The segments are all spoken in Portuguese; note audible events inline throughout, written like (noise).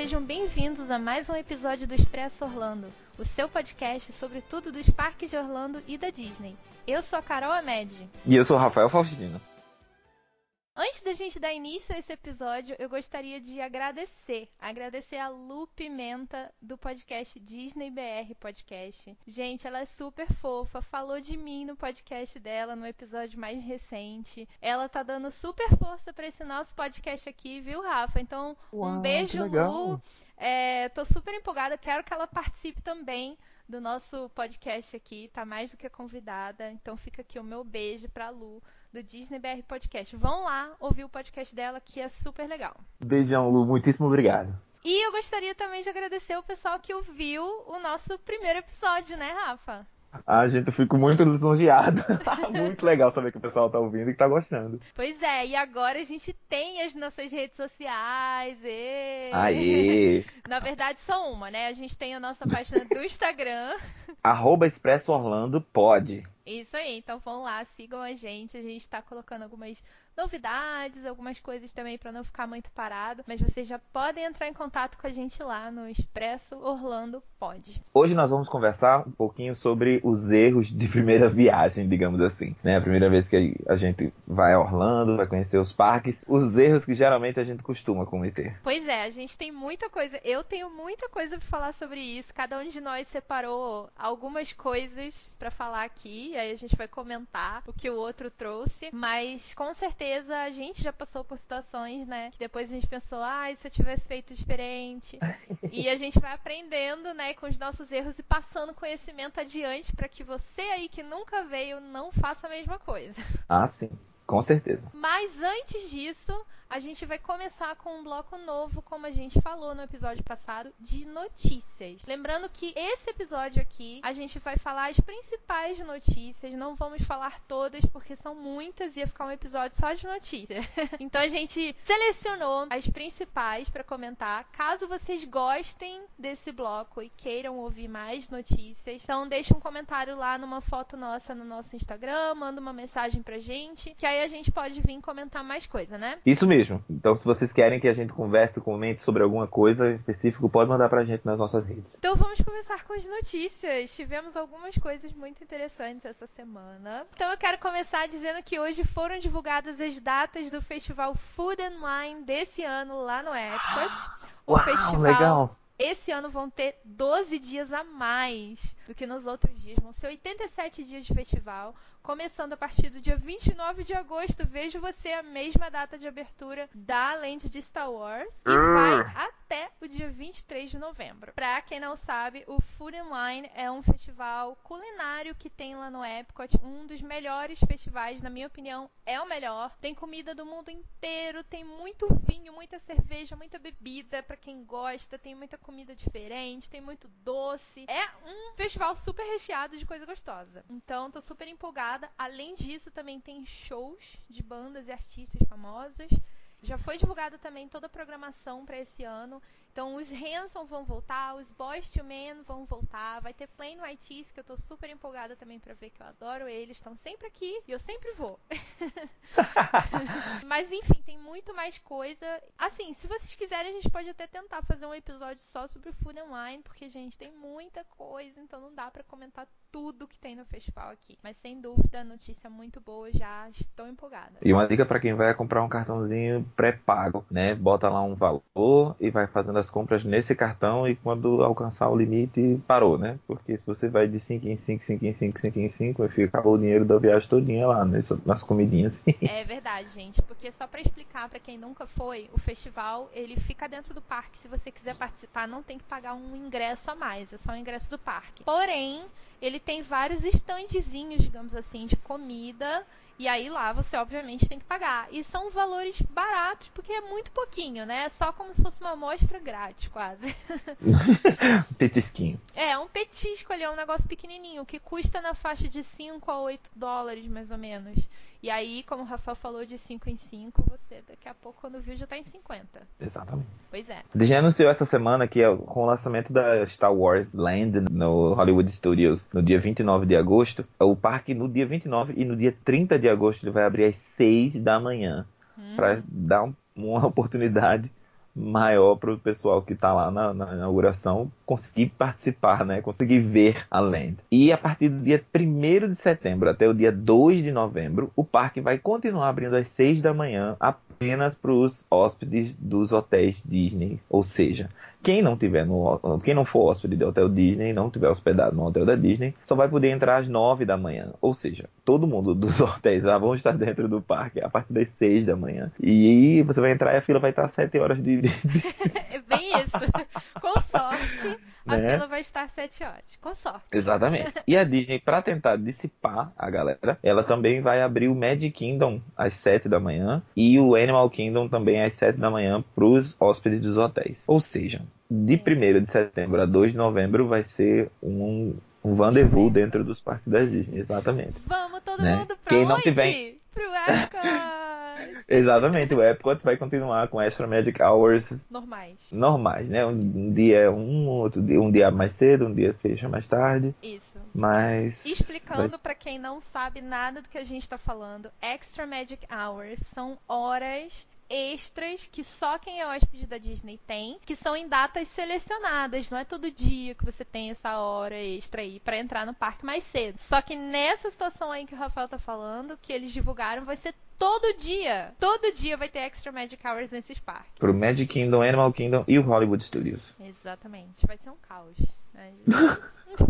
Sejam bem-vindos a mais um episódio do Expresso Orlando, o seu podcast sobre tudo dos parques de Orlando e da Disney. Eu sou a Carol Amed. E eu sou o Rafael Faustino. Antes da gente dar início a esse episódio, eu gostaria de agradecer. Agradecer a Lu Pimenta do podcast Disney BR Podcast. Gente, ela é super fofa, falou de mim no podcast dela no episódio mais recente. Ela tá dando super força para esse nosso podcast aqui, viu, Rafa? Então, Uau, um beijo, Lu. É, tô super empolgada, quero que ela participe também do nosso podcast aqui, tá mais do que convidada. Então fica aqui o meu beijo pra Lu do Disney BR Podcast. Vão lá ouvir o podcast dela, que é super legal. Beijão, Lu. Muitíssimo obrigado. E eu gostaria também de agradecer o pessoal que ouviu o nosso primeiro episódio, né, Rafa? A gente fico muito lisonjeado. (laughs) muito legal saber que o pessoal tá ouvindo e que tá gostando. Pois é, e agora a gente tem as nossas redes sociais. E... Aê! (laughs) Na verdade, só uma, né? A gente tem a nossa página do Instagram. (laughs) Arroba Expresso Orlando pode. Isso aí, então vão lá, sigam a gente. A gente tá colocando algumas novidades, algumas coisas também para não ficar muito parado. Mas vocês já podem entrar em contato com a gente lá no Expresso Orlando Pod. Hoje nós vamos conversar um pouquinho sobre os erros de primeira (laughs) viagem, digamos assim. Né? A primeira vez que a gente vai a Orlando, vai conhecer os parques, os erros que geralmente a gente costuma cometer. Pois é, a gente tem muita coisa. Eu tenho muita coisa para falar sobre isso. Cada um de nós separou algumas coisas para falar aqui. Aí a gente vai comentar o que o outro trouxe. Mas com certeza a gente já passou por situações, né? Que depois a gente pensou, ah, se eu tivesse feito diferente? (laughs) e a gente vai aprendendo, né, com os nossos erros e passando conhecimento adiante para que você aí que nunca veio não faça a mesma coisa. Ah, sim. Com certeza. Mas antes disso, a gente vai começar com um bloco novo, como a gente falou no episódio passado, de notícias. Lembrando que esse episódio aqui, a gente vai falar as principais notícias, não vamos falar todas porque são muitas e ia ficar um episódio só de notícias. (laughs) então a gente selecionou as principais para comentar. Caso vocês gostem desse bloco e queiram ouvir mais notícias, então deixa um comentário lá numa foto nossa no nosso Instagram, manda uma mensagem pra gente, que aí a gente pode vir comentar mais coisa, né? Isso mesmo mesmo. Então, se vocês querem que a gente converse, comente sobre alguma coisa específica, pode mandar pra gente nas nossas redes. Então, vamos começar com as notícias. Tivemos algumas coisas muito interessantes essa semana. Então, eu quero começar dizendo que hoje foram divulgadas as datas do festival Food and Wine desse ano lá no Epcot. O Uau, festival legal. Esse ano vão ter 12 dias a mais do que nos outros dias. Vão ser 87 dias de festival começando a partir do dia 29 de agosto. Vejo você a mesma data de abertura da Land de Star Wars e uh. vai até o dia 23 de novembro. Pra quem não sabe, o Food and Wine é um festival culinário que tem lá no Epcot, um dos melhores festivais, na minha opinião, é o melhor. Tem comida do mundo inteiro, tem muito vinho, muita cerveja, muita bebida para quem gosta, tem muita comida diferente, tem muito doce. É um festival super recheado de coisa gostosa. Então, tô super empolgada Além disso, também tem shows de bandas e artistas famosos. Já foi divulgada também toda a programação para esse ano. Então os Hanson vão voltar, os Boys to Men vão voltar, vai ter Plain White que eu tô super empolgada também para ver que eu adoro eles, estão sempre aqui e eu sempre vou. (laughs) (laughs) Mas enfim, tem muito mais coisa. Assim, se vocês quiserem, a gente pode até tentar fazer um episódio só sobre Food and Wine, porque gente, tem muita coisa, então não dá para comentar tudo que tem no festival aqui. Mas sem dúvida, notícia muito boa, já estou empolgada. E uma dica para quem vai comprar um cartãozinho pré-pago, né? Bota lá um valor e vai fazendo as compras nesse cartão e quando alcançar o limite, parou, né? Porque se você vai de 5 em 5, 5 em 5, 5 em 5, vai ficar acabou o dinheiro da viagem todinha lá nessa, nas comidinhas. (laughs) é verdade, gente, porque só para explicar para quem nunca foi, o festival, ele fica dentro do parque. Se você quiser participar, não tem que pagar um ingresso a mais, é só o ingresso do parque. Porém, ele tem vários estandezinhos, digamos assim, de comida e aí lá você obviamente tem que pagar. E são valores baratos, porque é muito pouquinho, né? É só como se fosse uma amostra grátis, quase. (laughs) Petisquinho. É, um petisco ali, é um negócio pequenininho, que custa na faixa de 5 a 8 dólares, mais ou menos. E aí, como o Rafael falou, de 5 em 5, você daqui a pouco, quando viu, já tá em 50. Exatamente. Pois é. A Disney anunciou essa semana que com o lançamento da Star Wars Land no Hollywood Studios no dia 29 de agosto, o parque no dia 29 e no dia 30 de agosto ele vai abrir às 6 da manhã. Hum. Para dar um, uma (laughs) oportunidade maior para o pessoal que está lá na, na, inauguração conseguir participar, né? Conseguir ver a Land. E a partir do dia 1 de setembro até o dia 2 de novembro, o parque vai continuar abrindo às 6 da manhã apenas para os hóspedes dos hotéis Disney. Ou seja, quem não tiver no, quem não for hóspede de hotel Disney, não tiver hospedado no hotel da Disney, só vai poder entrar às 9 da manhã. Ou seja, todo mundo dos (laughs) hotéis já vão estar dentro do parque a partir das 6 da manhã. E você vai entrar e a fila vai estar 7 horas de. (laughs) é bem isso. Com sorte, a né? fila vai estar 7 horas. Com sorte. Exatamente. E a Disney, para tentar dissipar a galera, ela também vai abrir o Magic Kingdom às 7 da manhã e o Animal Kingdom também às 7 da manhã para os hóspedes dos hotéis. Ou seja, de 1 de setembro a 2 de novembro vai ser um, um rendezvous dentro dos parques da Disney, exatamente. Vamos todo né? mundo pra Quem onde? não tiver... Pro Epcot! Exatamente, o Epcot vai continuar com Extra Magic Hours normais. Normais, né? Um dia é um, outro dia, um dia mais cedo, um dia fecha mais tarde. Isso. Mas. Explicando vai... para quem não sabe nada do que a gente está falando, Extra Magic Hours são horas extras que só quem é hóspede da Disney tem, que são em datas selecionadas. Não é todo dia que você tem essa hora extra aí para entrar no parque mais cedo. Só que nessa situação aí que o Rafael tá falando, que eles divulgaram, vai ser todo dia. Todo dia vai ter Extra Magic Hours nesses parques. Pro Magic Kingdom, Animal Kingdom e o Hollywood Studios. Exatamente. Vai ser um caos. Né? Enfim.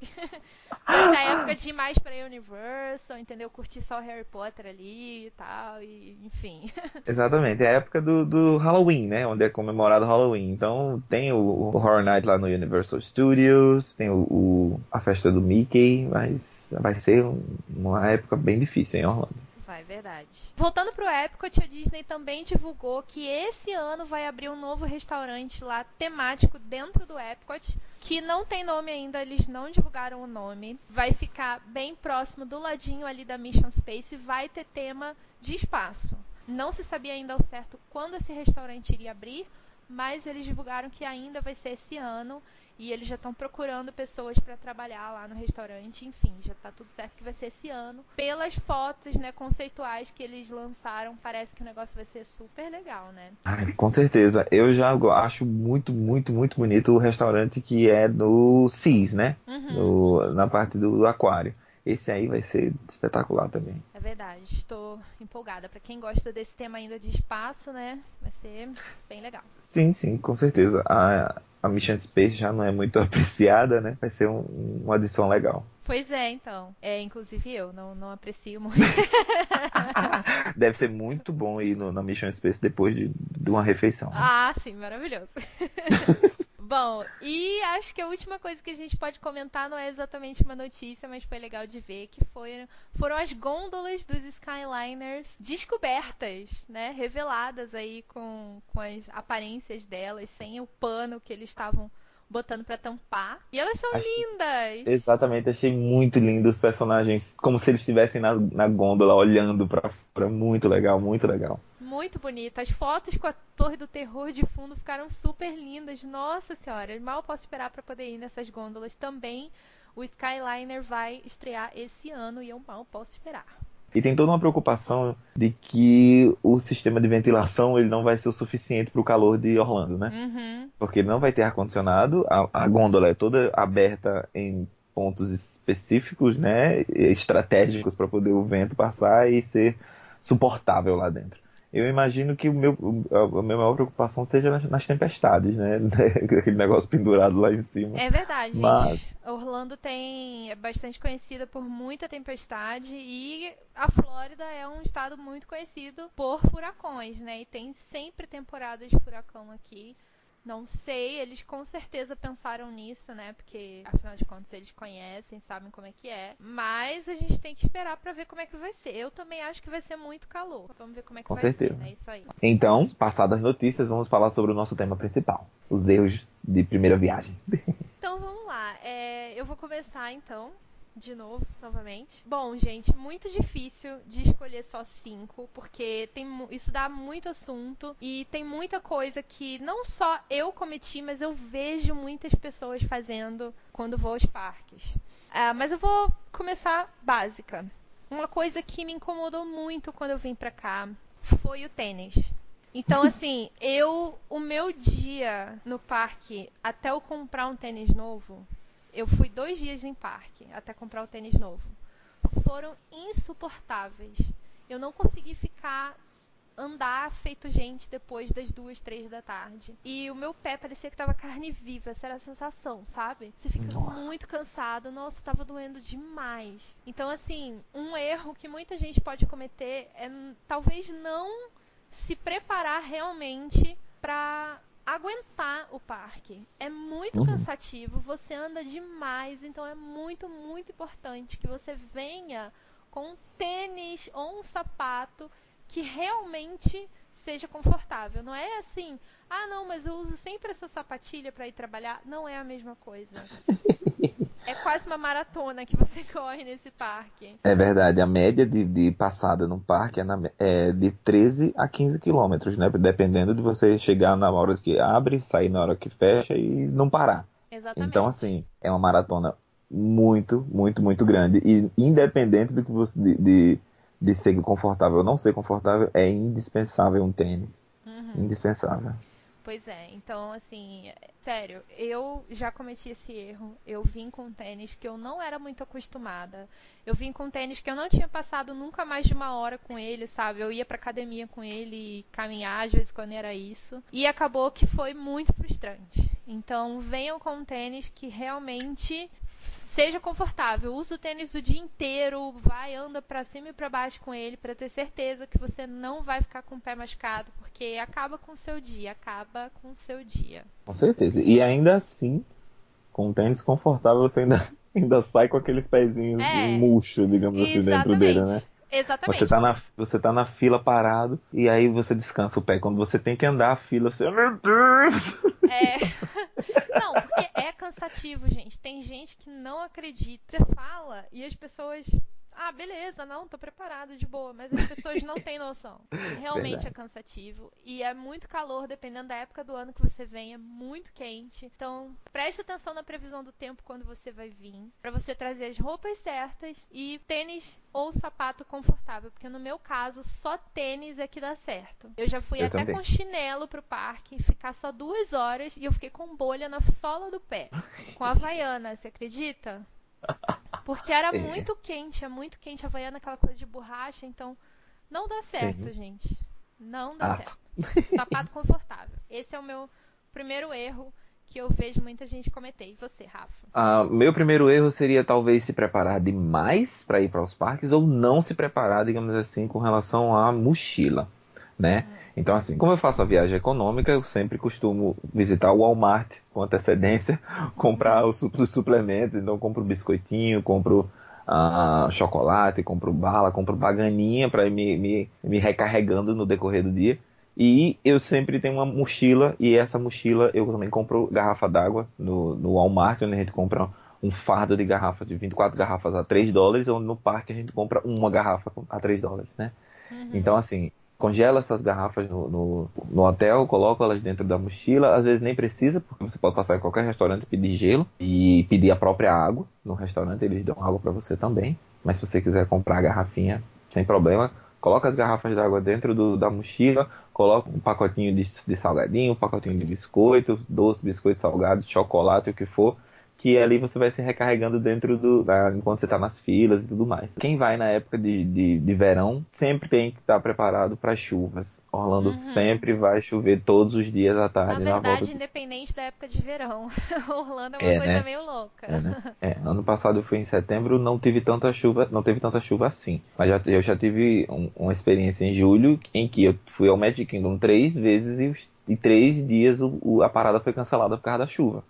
(laughs) Mas é época de ir mais pra Universal, entendeu? Curtir só o Harry Potter ali e tal, e enfim. (laughs) Exatamente, é a época do, do Halloween, né? Onde é comemorado Halloween. Então tem o, o Horror Night lá no Universal Studios, tem o, o, a festa do Mickey, mas vai ser uma época bem difícil em Orlando é verdade. Voltando pro Epcot, a Disney também divulgou que esse ano vai abrir um novo restaurante lá temático dentro do Epcot, que não tem nome ainda, eles não divulgaram o nome. Vai ficar bem próximo do ladinho ali da Mission Space e vai ter tema de espaço. Não se sabia ainda ao certo quando esse restaurante iria abrir, mas eles divulgaram que ainda vai ser esse ano e eles já estão procurando pessoas para trabalhar lá no restaurante. Enfim, já está tudo certo que vai ser esse ano. Pelas fotos, né, conceituais que eles lançaram, parece que o negócio vai ser super legal, né? Ai, com certeza. Eu já acho muito, muito, muito bonito o restaurante que é do CIS, né? Uhum. No, na parte do, do aquário. Esse aí vai ser espetacular também. É verdade, estou empolgada. Para quem gosta desse tema ainda de espaço, né? Vai ser bem legal. Sim, sim, com certeza. A, a Mission Space já não é muito (laughs) apreciada, né? Vai ser um, uma adição legal. Pois é, então. É, inclusive eu não, não aprecio muito. (laughs) Deve ser muito bom ir no, na Mission Space depois de, de uma refeição. Né? Ah, sim, maravilhoso. (laughs) Bom, e acho que a última coisa que a gente pode comentar não é exatamente uma notícia, mas foi legal de ver, que foi, foram as gôndolas dos Skyliners descobertas, né? Reveladas aí com, com as aparências delas, sem o pano que eles estavam botando para tampar. E elas são lindas! Exatamente, achei muito lindo os personagens, como se eles estivessem na, na gôndola olhando para fora. Muito legal, muito legal. Muito bonito. As fotos com a Torre do Terror de fundo ficaram super lindas. Nossa senhora, mal posso esperar para poder ir nessas gôndolas também. O Skyliner vai estrear esse ano e eu mal posso esperar. E tem toda uma preocupação de que o sistema de ventilação ele não vai ser o suficiente para o calor de Orlando, né? Uhum. Porque não vai ter ar-condicionado, a, a gôndola é toda aberta em pontos específicos, né? Estratégicos para poder o vento passar e ser suportável lá dentro eu imagino que o meu, a minha maior preocupação seja nas, nas tempestades, né? (laughs) Aquele negócio pendurado lá em cima. É verdade, Mas... gente. Orlando tem é bastante conhecida por muita tempestade e a Flórida é um estado muito conhecido por furacões, né? E tem sempre temporadas de furacão aqui. Não sei, eles com certeza pensaram nisso, né? Porque afinal de contas eles conhecem, sabem como é que é. Mas a gente tem que esperar para ver como é que vai ser. Eu também acho que vai ser muito calor. Vamos ver como é que com vai certeza. ser, né? Isso aí. Então, passadas as notícias, vamos falar sobre o nosso tema principal: os erros de primeira viagem. Então vamos lá. É, eu vou começar então de novo, novamente. Bom, gente, muito difícil de escolher só cinco, porque tem, isso dá muito assunto e tem muita coisa que não só eu cometi, mas eu vejo muitas pessoas fazendo quando vou aos parques. Uh, mas eu vou começar básica. Uma coisa que me incomodou muito quando eu vim pra cá foi o tênis. Então, (laughs) assim, eu. O meu dia no parque, até eu comprar um tênis novo, eu fui dois dias em parque até comprar o tênis novo. Foram insuportáveis. Eu não consegui ficar andar feito gente depois das duas, três da tarde. E o meu pé parecia que tava carne viva, essa era a sensação, sabe? Você fica nossa. muito cansado, nossa, tava doendo demais. Então, assim, um erro que muita gente pode cometer é talvez não se preparar realmente para aguentar o parque. É muito uhum. cansativo, você anda demais, então é muito, muito importante que você venha com um tênis ou um sapato que realmente seja confortável. Não é assim, ah, não, mas eu uso sempre essa sapatilha para ir trabalhar. Não é a mesma coisa. (laughs) é quase uma maratona que você (laughs) corre nesse parque. É verdade, a média de, de passada no parque é, na, é, de 13 a 15 quilômetros, né? Dependendo de você chegar na hora que abre, sair na hora que fecha e não parar. Exatamente. Então, assim, é uma maratona muito, muito, muito grande. E independente do que você. de, de de ser confortável ou não ser confortável, é indispensável um tênis. Uhum. Indispensável. Pois é, então assim, sério, eu já cometi esse erro. Eu vim com tênis que eu não era muito acostumada. Eu vim com tênis que eu não tinha passado nunca mais de uma hora com ele, sabe? Eu ia pra academia com ele caminhar, às vezes quando era isso. E acabou que foi muito frustrante. Então venham com tênis que realmente seja confortável. Usa o tênis o dia inteiro, vai, anda para cima e para baixo com ele para ter certeza que você não vai ficar com o pé machucado, porque acaba com o seu dia, acaba com o seu dia. Com certeza. E ainda assim, com um tênis confortável, você ainda, (laughs) ainda sai com aqueles pezinhos é, murcho, digamos assim, dentro dele, né? Exatamente. Você tá, na, você tá na fila parado e aí você descansa o pé. Quando você tem que andar a fila, você. Meu Deus! É. (laughs) Não, porque é cansativo, gente. Tem gente que não acredita. Você fala e as pessoas ah, beleza, não, tô preparado, de boa. Mas as pessoas não têm noção. (laughs) Realmente Verdade. é cansativo. E é muito calor, dependendo da época do ano que você vem, é muito quente. Então, preste atenção na previsão do tempo quando você vai vir. para você trazer as roupas certas e tênis ou sapato confortável. Porque no meu caso, só tênis é que dá certo. Eu já fui eu até também. com chinelo pro parque, ficar só duas horas e eu fiquei com bolha na sola do pé. Com a Havaiana, você acredita? (laughs) Porque era é. muito quente, é muito quente. A Havaiana aquela coisa de borracha, então não dá certo, Sim. gente. Não dá ah. certo. Sapato (laughs) confortável. Esse é o meu primeiro erro que eu vejo muita gente cometer. E você, Rafa? Ah, meu primeiro erro seria talvez se preparar demais para ir para os parques ou não se preparar, digamos assim, com relação à mochila, né? Uhum. Então, assim, como eu faço a viagem econômica, eu sempre costumo visitar o Walmart com antecedência, (laughs) comprar os, os suplementos. Então, compro biscoitinho, compro uh, chocolate, compro bala, compro baganinha para ir me, me, me recarregando no decorrer do dia. E eu sempre tenho uma mochila, e essa mochila eu também compro garrafa d'água no, no Walmart, onde a gente compra um fardo de garrafas, de 24 garrafas a 3 dólares, onde no parque a gente compra uma garrafa a 3 dólares, né? Uhum. Então, assim, congela essas garrafas no, no, no, hotel, coloca elas dentro da mochila. Às vezes nem precisa, porque você pode passar em qualquer restaurante e pedir gelo e pedir a própria água. No restaurante eles dão água para você também. Mas se você quiser comprar a garrafinha, sem problema, coloca as garrafas d'água dentro do, da mochila, coloca um pacotinho de, de salgadinho, um pacotinho de biscoito, doce, biscoito salgado, chocolate, o que for que ali você vai se recarregando dentro do. Enquanto você está nas filas e tudo mais. Quem vai na época de, de, de verão sempre tem que estar tá preparado para chuvas. Orlando uhum. sempre vai chover todos os dias à tarde. Na verdade, na independente da época de verão. (laughs) Orlando é uma é, coisa né? meio louca. É, né? (laughs) é, ano passado eu fui em setembro, não tive tanta chuva, não teve tanta chuva assim. Mas já, eu já tive um, uma experiência em julho em que eu fui ao Magic Kingdom três vezes e, e três dias o, o, a parada foi cancelada por causa da chuva.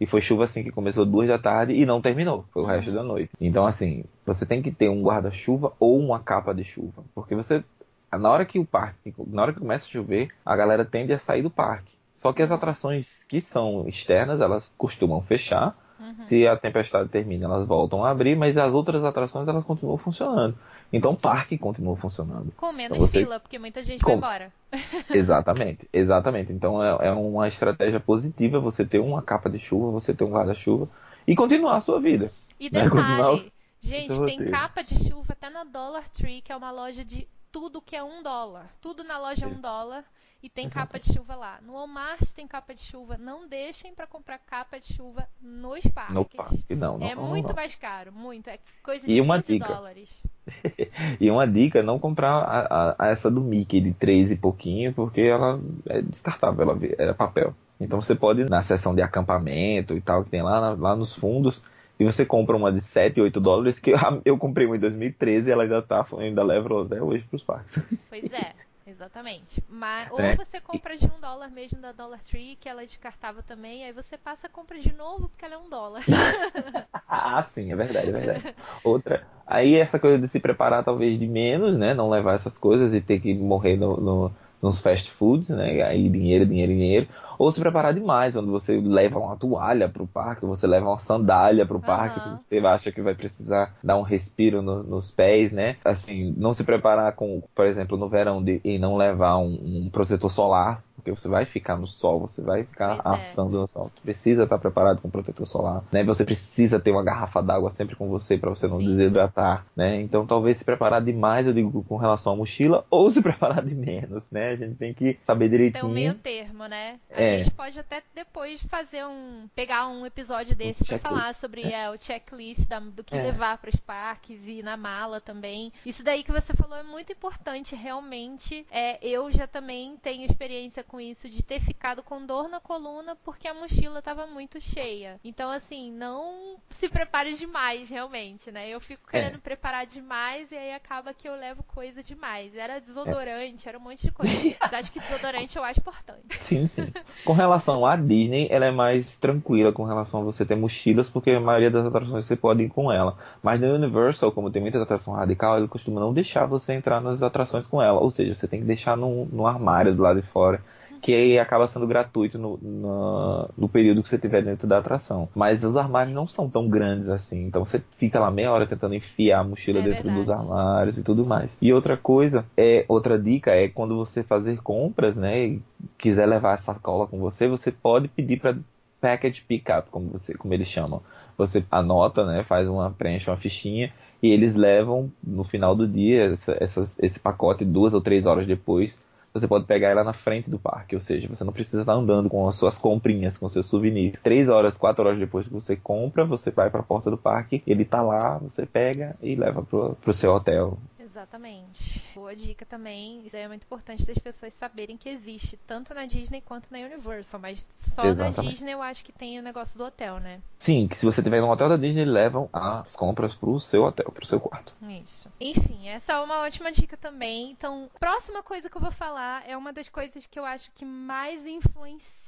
E foi chuva assim que começou duas da tarde e não terminou. Foi o uhum. resto da noite. Então, assim, você tem que ter um guarda-chuva ou uma capa de chuva. Porque você. Na hora que o parque. Na hora que começa a chover, a galera tende a sair do parque. Só que as atrações que são externas, elas costumam fechar. Uhum. Se a tempestade termina, elas voltam a abrir, mas as outras atrações elas continuam funcionando. Então o parque continua funcionando. Com menos então, você... fila, porque muita gente Com... vai embora. (laughs) exatamente, exatamente. Então é, é, uma estratégia positiva você ter uma capa de chuva, você ter um guarda-chuva e continuar a sua vida. E né? (laughs) detalhe, né? gente, tem capa de chuva até na Dollar Tree, que é uma loja de tudo que é um dólar. Tudo na loja é um dólar. E tem capa de chuva lá. No Walmart tem capa de chuva. Não deixem para comprar capa de chuva nos parques. No parque, não. não é não, muito não. mais caro, muito. É coisa de E uma 15 dica. dólares. (laughs) E uma dica, não comprar a, a- essa do Mickey de 3 e pouquinho, porque ela é descartável, ela é papel. Então você pode ir na seção de acampamento e tal, que tem lá, lá nos fundos, e você compra uma de 7, 8 dólares, que (laughs) eu, comprei uma em 2013 e ela ainda tá, ainda levo até hoje pros parques. Pois é, (laughs) exatamente. Mas, ou É. você compra de um dólar mesmo da Dollar Tree, que ela é descartável também, aí você passa a compra de novo porque ela é um dólar. (laughs) Ah, sim, é verdade, é verdade. Outra, aí essa coisa de se preparar talvez de menos, né? Não levar essas coisas e ter que morrer no, no- nos fast foods, né? Aí dinheiro, dinheiro, dinheiro. Ou se preparar demais, onde você leva uma toalha pro parque, você leva uma sandália pro parque, Aham. porque você acha que vai precisar dar um respiro no- nos pés, né? Assim, não se preparar com, por exemplo, no verão de, e não levar um, um protetor solar, porque você vai ficar no sol, você vai ficar Pois é. assando no sol. Você precisa estar preparado com protetor solar, né? Você precisa ter uma garrafa d'água sempre com você para você não Sim. desidratar, né? Então talvez se preparar demais, eu digo, com relação à mochila, (laughs) ou se preparar de menos, né? A gente tem que saber Tem um direitinho. meio termo, né? A É. gente pode até depois fazer um. pegar um episódio desse checklist. falar sobre é, o checklist da- do que É. levar para os parques e na mala também. Isso daí que você falou é muito importante, realmente. É, eu já também tenho experiência com isso de ter ficado com dor na coluna porque a mochila estava muito cheia. Então, assim, não se prepare demais, realmente, né? Eu fico É. querendo preparar demais e aí acaba que eu levo coisa demais. Era desodorante, era um monte de coisa. (laughs) Apesar de que desodorante eu acho importante. Sim, sim. Com relação à Disney, ela é mais tranquila com relação a você ter mochilas, porque a maioria das atrações você pode ir com ela. Mas no Universal, como tem muita atração radical, ele costuma não deixar você entrar nas atrações com ela. Ou seja, você tem que deixar no, no armário do lado de fora. Que aí acaba sendo gratuito no, na- no período que você estiver dentro da atração. Mas os armários não são tão grandes assim. Então você fica lá meia hora tentando enfiar a mochila É dentro verdade. dos armários e tudo mais. E outra coisa, é outra dica é quando você fazer compras, né? E quiser levar a sacola com você, você pode pedir para package pickup, como você, como eles chamam. Você anota, né? Faz uma preenche uma fichinha e eles levam no final do dia essa- essas- esse pacote duas ou três horas depois. Você pode pegar ela na frente do parque, ou seja, você não precisa estar andando com as suas comprinhas, com seus souvenirs. Três horas, quatro horas depois que você compra, você vai para a porta do parque, ele tá lá, você pega e leva pro, pro seu hotel. Exatamente. Boa dica também. Isso é muito importante das pessoas saberem que existe, tanto na Disney quanto na Universal. Mas só na Exatamente. Disney eu acho que tem o negócio do hotel, né? Sim, que se você tiver no hotel da Disney, levam as compras pro seu hotel, pro seu quarto. Isso. Enfim, essa é uma ótima dica também. Então, próxima coisa que eu vou falar é uma das coisas que eu acho que mais influencia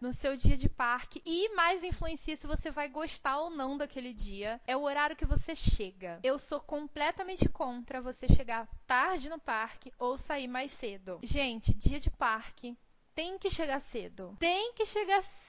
no seu dia de parque e mais influencia se você vai gostar ou não daquele dia. É o horário que você chega. Eu sou completamente contra você chegar tarde no parque ou sair mais cedo. Gente, dia de parque tem que chegar cedo. Tem que chegar cedo.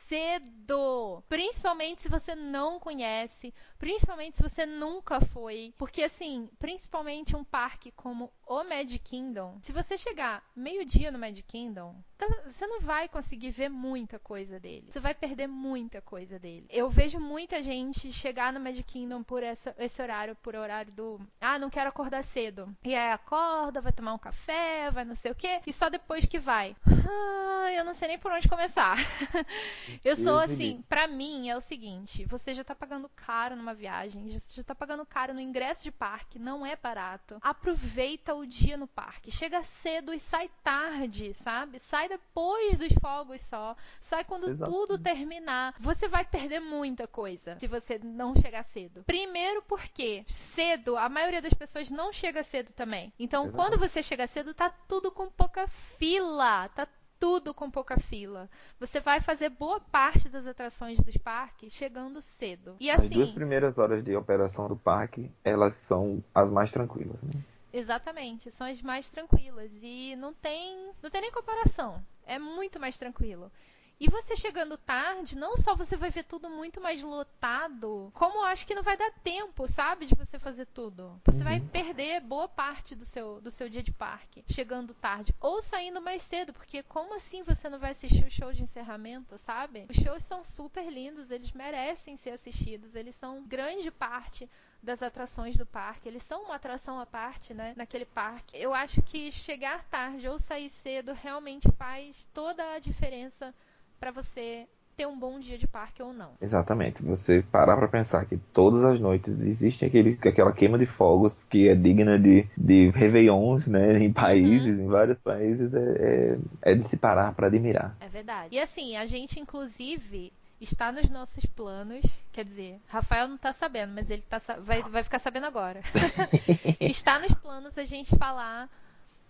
Principalmente se você não conhece, principalmente se você nunca foi, porque assim, principalmente um parque como o Magic Kingdom, se você chegar meio-dia no Magic Kingdom, tá- você não vai conseguir ver muita coisa dele. Você vai perder muita coisa dele. Eu vejo muita gente chegar no Magic Kingdom por essa- esse horário, por horário do, ah, não quero acordar cedo. E aí acorda, vai tomar um café, vai não sei o quê, e só depois que vai. Ah, eu não sei nem por onde começar. (laughs) Eu sou assim, pra mim é o seguinte, você já tá pagando caro numa viagem, já- já tá pagando caro no ingresso de parque, não é barato. Aproveita o dia no parque, chega cedo e sai tarde, sabe? Sai depois dos fogos só, sai quando Exato. tudo terminar. Você vai perder muita coisa se você não chegar cedo. Primeiro porque cedo, a maioria das pessoas não chega cedo também. Então, Exato. quando você chega cedo, tá tudo com pouca fila, tá tudo com pouca fila. Você vai fazer boa parte das atrações dos parques chegando cedo. E As duas assim, primeiras horas de operação do parque, elas são as mais tranquilas. né? exatamente, são as mais tranquilas e não tem, não tem nem comparação. É muito mais tranquilo. E você chegando tarde, não só você vai ver tudo muito mais lotado, como eu acho que não vai dar tempo, sabe, de você fazer tudo. Você vai Uhum. perder boa parte do seu, do seu dia de parque chegando tarde ou saindo mais cedo, porque como assim você não vai assistir o show de encerramento, sabe? Os shows são super lindos, eles merecem ser assistidos, eles são grande parte das atrações do parque. Eles são uma atração à parte, né? Naquele parque. Eu acho que chegar tarde ou sair cedo realmente faz toda a diferença para você ter um bom dia de parque ou não. Exatamente. Você parar para pensar que todas as noites existe aquele, aquela queima de fogos que é digna de, de réveillons, né? Em países, uhum. em vários países, é, é, é de se parar para admirar. É verdade. E assim, a gente inclusive está nos nossos planos. Quer dizer, Rafael não está sabendo, mas ele tá, vai, vai ficar sabendo agora. (laughs) (laughs) está nos planos a gente falar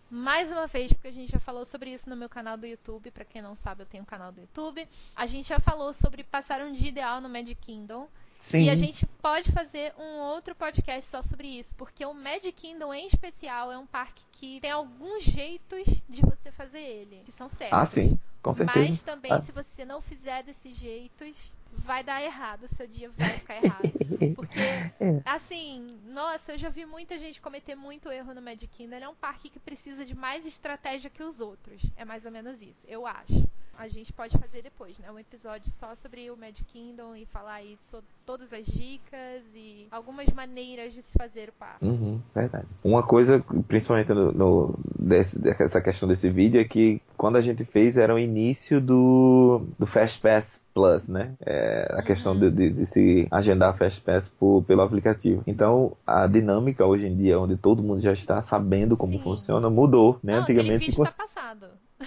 mais uma vez, porque a gente já falou sobre isso no meu canal do YouTube. Para quem não sabe, eu tenho um canal do YouTube. A gente já falou sobre passar um dia ideal no Magic Kingdom. Sim. E a gente pode fazer um outro podcast só sobre isso, porque o Magic Kingdom em especial é um parque que tem alguns jeitos de você fazer ele, que são certos. Ah, sim, com certeza. Mas também, ah. se você não fizer desses jeitos, vai dar errado, o seu dia vai ficar errado. (laughs) Porque, é. assim, nossa, eu já vi muita gente cometer muito erro no Magic Kingdom. Ele é um parque que precisa de mais estratégia que os outros. É mais ou menos isso, eu acho a gente pode fazer depois, né? Um episódio só sobre o Magic Kingdom e falar aí sobre todas as dicas e algumas maneiras de se fazer o parque. Uhum, verdade. Uma coisa, principalmente no, no desse, dessa questão desse vídeo, é que quando a gente fez era o início do, do Fast Pass Plus, né? É, a uhum. questão de, de, de, se agendar Fast Pass por, pelo aplicativo. Então, a dinâmica hoje em dia, onde todo mundo já está sabendo como Sim. funciona, mudou, né? Não, Antigamente... Vídeo tá.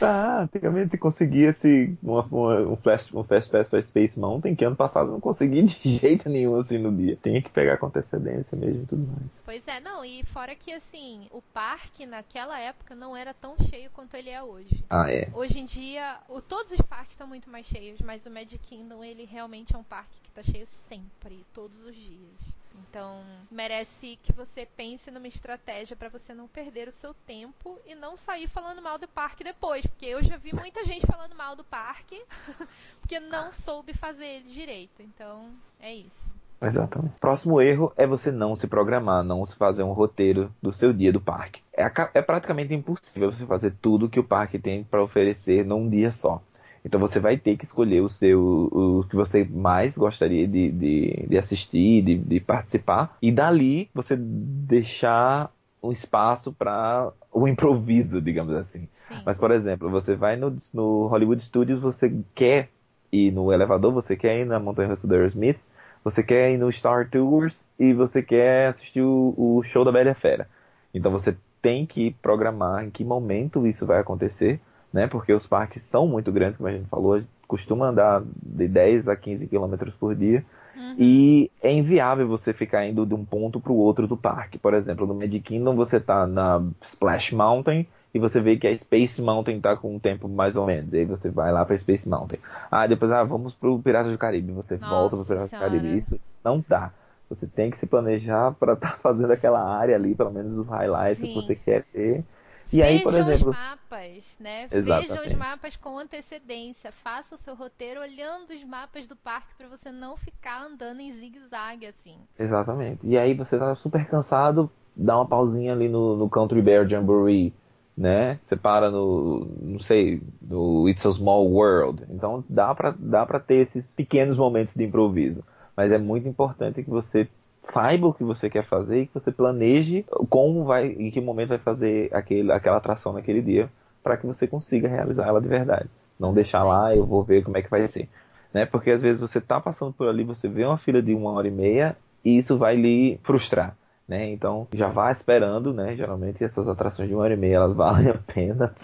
Tá, antigamente conseguia-se uma, uma, um, flash, um Fast Pass para Space Mountain, que ano passado não consegui de (laughs) jeito nenhum assim no dia. Tinha que pegar com antecedência mesmo e tudo mais. Pois é, não, e fora que assim, o parque naquela época não era tão cheio quanto ele é hoje. Ah, é. Hoje em dia, o, todos os parques estão muito mais cheios, mas o Magic Kingdom, ele realmente é um parque que está cheio sempre, todos os dias. Então, merece que você pense numa estratégia para você não perder o seu tempo e não sair falando mal do parque depois, porque eu já vi muita gente falando mal do parque (laughs) porque não soube fazer ele direito. Então, é isso. Exatamente. Próximo erro é você não se programar, não se fazer um roteiro do seu dia do parque. É, é praticamente impossível você fazer tudo que o parque tem para oferecer num dia só. Então você vai ter que escolher o seu o que você mais gostaria de, de, de assistir, de, de participar, e dali você deixar um espaço para o improviso, digamos assim. Sim. Mas, por exemplo, você vai no, no, Hollywood Studios, você quer ir no elevador, você quer ir na Montanha Russa do Aerosmith, você quer ir no Star Tours e você quer assistir o, o show da Bela Fera. Então você tem que programar em que momento isso vai acontecer né? Porque os parques são muito grandes, como a gente falou, costuma andar de 10 a 15 km por dia. Uhum. E é inviável você ficar indo de um ponto para o outro do parque. Por exemplo, no Magic Kingdom você está na Splash Mountain e você vê que a Space Mountain está com um tempo mais ou menos. E aí você vai lá para Space Mountain. Ah, depois ah, vamos para o Piratas do Caribe. Você Nossa volta para o Piratas do Caribe. Isso não dá. Você tem que se planejar para estar tá (laughs) fazendo aquela área ali, pelo menos os highlights Sim. que você quer ter. E aí, por exemplo. os mapas, né? Vejam os mapas com antecedência. Faça o seu roteiro olhando os mapas do parque para você não ficar andando em zigue-zague assim. Exatamente. E aí você tá super cansado, dá uma pausinha ali no, no Country Bear Jamboree, né? Você para no, não sei, no It's a Small World. Então dá pra, dá pra ter esses pequenos momentos de improviso. Mas é muito importante que você saiba o que você quer fazer e que você planeje como vai, em que momento vai fazer aquele, aquela atração naquele dia, para que você consiga realizar ela de verdade. Não deixar lá, eu vou ver como é que vai ser. Né? Porque às vezes você está passando por ali, você vê uma fila de uma hora e meia e isso vai lhe frustrar. Né? Então já vá esperando, né? Geralmente essas atrações de uma hora e meia elas (laughs) valem a pena.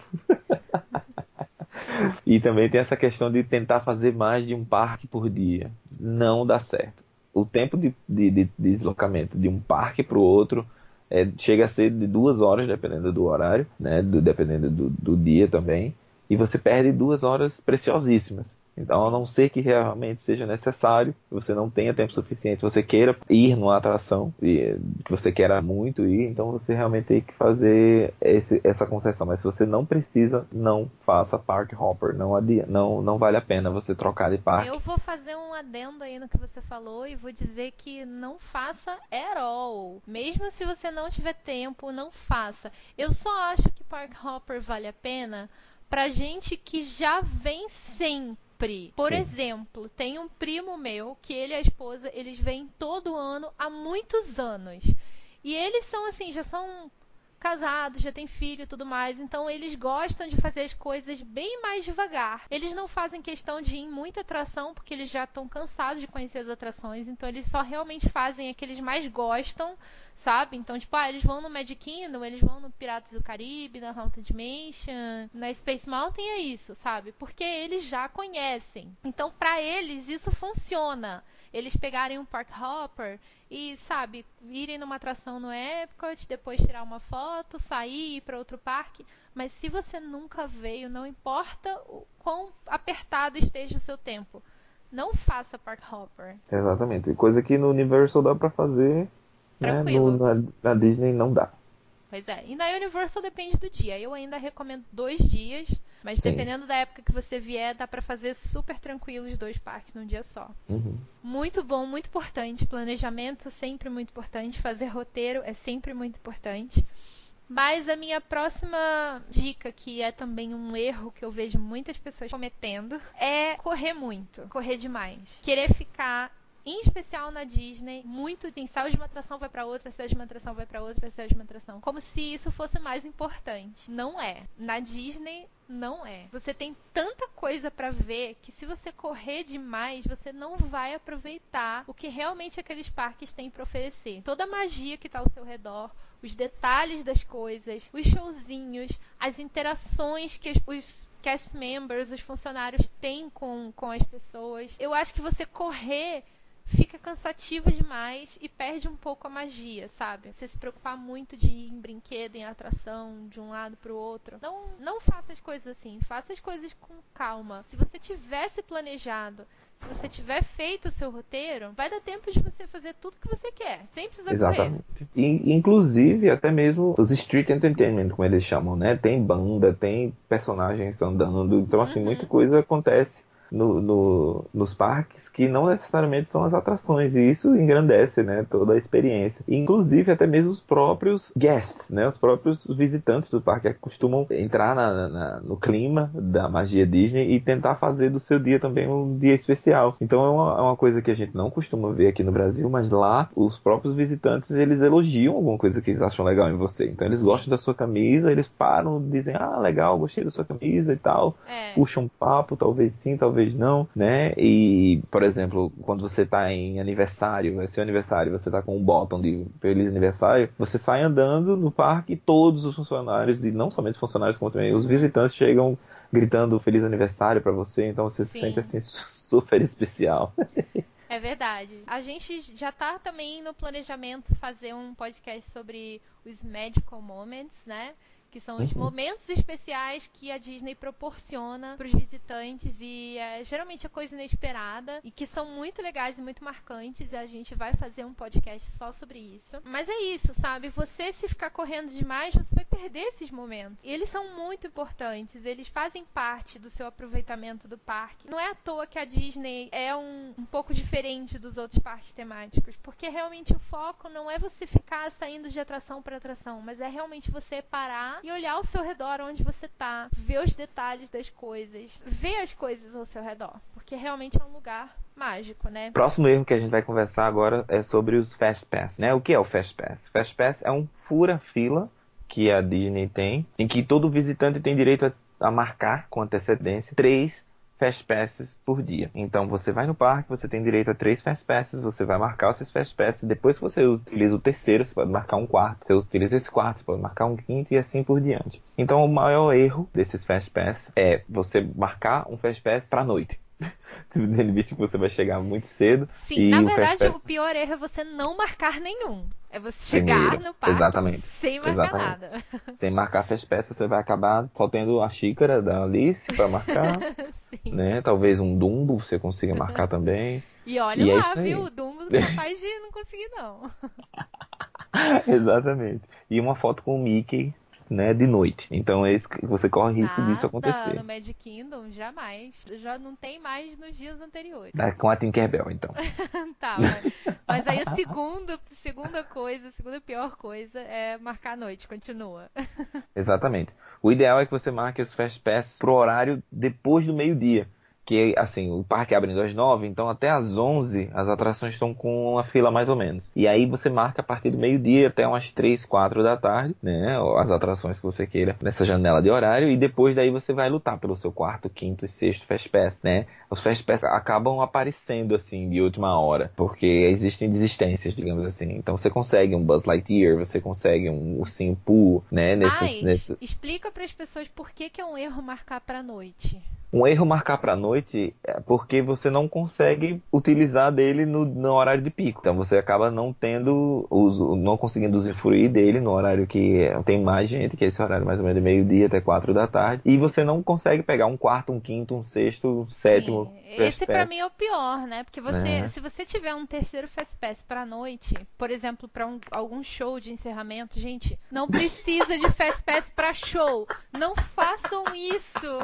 (laughs) e também tem essa questão de tentar fazer mais de um parque por dia. Não dá certo o tempo de, de, de deslocamento de um parque para o outro é, chega a ser de duas horas, dependendo do horário, né, do, dependendo do, do dia também, e você perde duas horas preciosíssimas. Então, a não ser que realmente seja necessário, você não tenha tempo suficiente, você queira ir numa atração, que você queira muito ir, então você realmente tem que fazer esse, essa concessão. Mas se você não precisa, não faça park hopper. Não, adia, não, não vale a pena você trocar de parque. Eu vou fazer um adendo aí no que você falou e vou dizer que não faça at all. Mesmo se você não tiver tempo, não faça. Eu só acho que park hopper vale a pena pra gente que já vem sem sempre. Por Sim. exemplo, tem um primo meu que ele e a esposa, eles vêm todo ano há muitos anos. E eles são assim, já são casados, já tem filho e tudo mais, então eles gostam de fazer as coisas bem mais devagar. Eles não fazem questão de ir em muita atração porque eles já estão cansados de conhecer as atrações, então eles só realmente fazem a que eles mais gostam, sabe? Então, tipo, ah, eles vão no Magic Kingdom, eles vão no Piratas do Caribe, na Haunted Dimension, na Space Mountain é isso, sabe? Porque eles já conhecem. Então, para eles isso funciona eles pegarem um park hopper e, sabe, irem numa atração no Epcot, depois tirar uma foto, sair e ir para outro parque. Mas se você nunca veio, não importa o quão apertado esteja o seu tempo, não faça park hopper. Exatamente. Coisa que no Universal dá para fazer, né? No, na, na Disney não dá. Pois é. E na Universal depende do dia. Eu ainda recomendo dois dias mas Sim. dependendo da época que você vier, dá para fazer super tranquilo os dois parques num dia só. Uhum. Muito bom, muito importante. Planejamento sempre muito importante. Fazer roteiro é sempre muito importante. Mas a minha próxima dica, que é também um erro que eu vejo muitas pessoas cometendo, é correr muito, correr demais. Querer ficar em especial na Disney, muito tem saiu de uma atração vai para outra, saiu de uma atração vai para outra, saiu de uma atração, como se isso fosse mais importante. Não é. Na Disney não é. Você tem tanta coisa para ver que se você correr demais, você não vai aproveitar o que realmente aqueles parques têm para oferecer. Toda a magia que tá ao seu redor, os detalhes das coisas, os showzinhos, as interações que os cast members, os funcionários têm com, com as pessoas. Eu acho que você correr fica cansativo demais e perde um pouco a magia, sabe? Você se preocupar muito de ir em brinquedo, em atração, de um lado pro outro. Não, não faça as coisas assim, faça as coisas com calma. Se você tivesse planejado, se você tiver feito o seu roteiro, vai dar tempo de você fazer tudo que você quer, sem precisar Exatamente. correr. E, inclusive, até mesmo os street entertainment, como eles chamam, né? Tem banda, tem personagens andando, então assim, uhum. muita coisa acontece no, no, nos parques que não necessariamente são as atrações e isso engrandece né, toda a experiência. Inclusive até mesmo os próprios guests, né, os próprios visitantes do parque costumam entrar na, na, no clima da magia Disney e tentar fazer do seu dia também um dia especial. Então é uma, é uma coisa que a gente não costuma ver aqui no Brasil, mas lá os próprios visitantes eles elogiam alguma coisa que eles acham legal em você. Então eles gostam da sua camisa, eles param, dizem ah legal, gostei da sua camisa e tal, é. puxam papo, talvez sim, talvez talvez não, né? E, por exemplo, quando você está em aniversário, é seu aniversário, você está com um botão de feliz aniversário, você sai andando no parque e todos os funcionários, e não somente os funcionários, como também os visitantes chegam gritando feliz aniversário para você, então você Sim. se sente assim super especial. (laughs) É verdade. A gente já tá também no planejamento fazer um podcast sobre os medical moments, né? Que são os uhum. momentos especiais que a Disney proporciona para os visitantes e é, geralmente é coisa inesperada e que são muito legais e muito marcantes e a gente vai fazer um podcast só sobre isso. Mas é isso, sabe? Você se ficar correndo demais, você vai perder esses momentos. E eles são muito importantes, eles fazem parte do seu aproveitamento do parque. Não é à toa que a Disney é um, um pouco diferente dos outros parques temáticos, porque realmente o foco não é você ficar saindo de atração para atração, mas é realmente você parar e olhar ao seu redor onde você tá, ver os detalhes das coisas, ver as coisas ao seu redor, porque realmente é um lugar mágico, né? Próximo erro que a gente vai conversar agora é sobre os Fast Pass, né? O que é o Fast Pass? Fast Pass é um fura-fila que a Disney tem, em que todo visitante tem direito a, a marcar com antecedência três Fast Passes por dia. Então você vai no parque, você tem direito a três Fast Passes, você vai marcar os seus Fast Passes, depois que você utiliza o terceiro, você pode marcar um quarto, você utiliza esse quarto, você pode marcar um quinto e assim por diante. Então o maior erro desses Fast Pass é você marcar um Fast Pass para noite. Visto que você vai chegar muito cedo. Sim, na verdade, o, o pior erro é você não marcar nenhum. É você chegar Primeiro, no parque exatamente, sem marcar exatamente. nada. (laughs) Sem marcar Fast Pass, você vai acabar só tendo a xícara da Alice para marcar. (laughs) né? Talvez um Dumbo você consiga marcar também. E olha e é lá, é viu? O Dumbo não (laughs) é capaz de não conseguir, não. exatamente. E uma foto com o Mickey né, de noite. Então é você corre risco Nada, disso acontecer. No Magic Kingdom, jamais. Já não tem mais nos dias anteriores. É com a Tinkerbell, então. (laughs) tá, mas, mas, aí a segunda, segunda coisa, a segunda pior coisa é marcar a noite. Continua. (laughs) Exatamente. O ideal é que você marque os Fast Pass pro horário depois do meio-dia. Que assim, o parque abrindo às 9, então até às 11 as atrações estão com uma fila mais ou menos. E aí você marca a partir do meio-dia até umas 3, 4 da tarde, né? As atrações que você queira nessa janela de horário e depois daí você vai lutar pelo seu quarto, quinto e sexto Fast Pass, né? Os Fast Pass acabam aparecendo assim de última hora, porque existem desistências, digamos assim. Então você consegue um Buzz Lightyear, você consegue um Ursinho Pooh, né? Nesse, Mas, nesse... explica para as pessoas por que, que é um erro marcar para noite. Um erro marcar para noite é porque você não consegue utilizar dele no, no, horário de pico. Então você acaba não tendo, uso, não conseguindo usufruir dele no horário que tem mais gente, que é esse horário mais ou menos de meio-dia até quatro da tarde. E você não consegue pegar um quarto, um quinto, um sexto, um sétimo. Sim. Esse para mim é o pior, né? Porque você, é. se você tiver um terceiro Fast Pass para noite, por exemplo, para um, algum show de encerramento, gente, não precisa de Fast Pass para show. Não façam isso.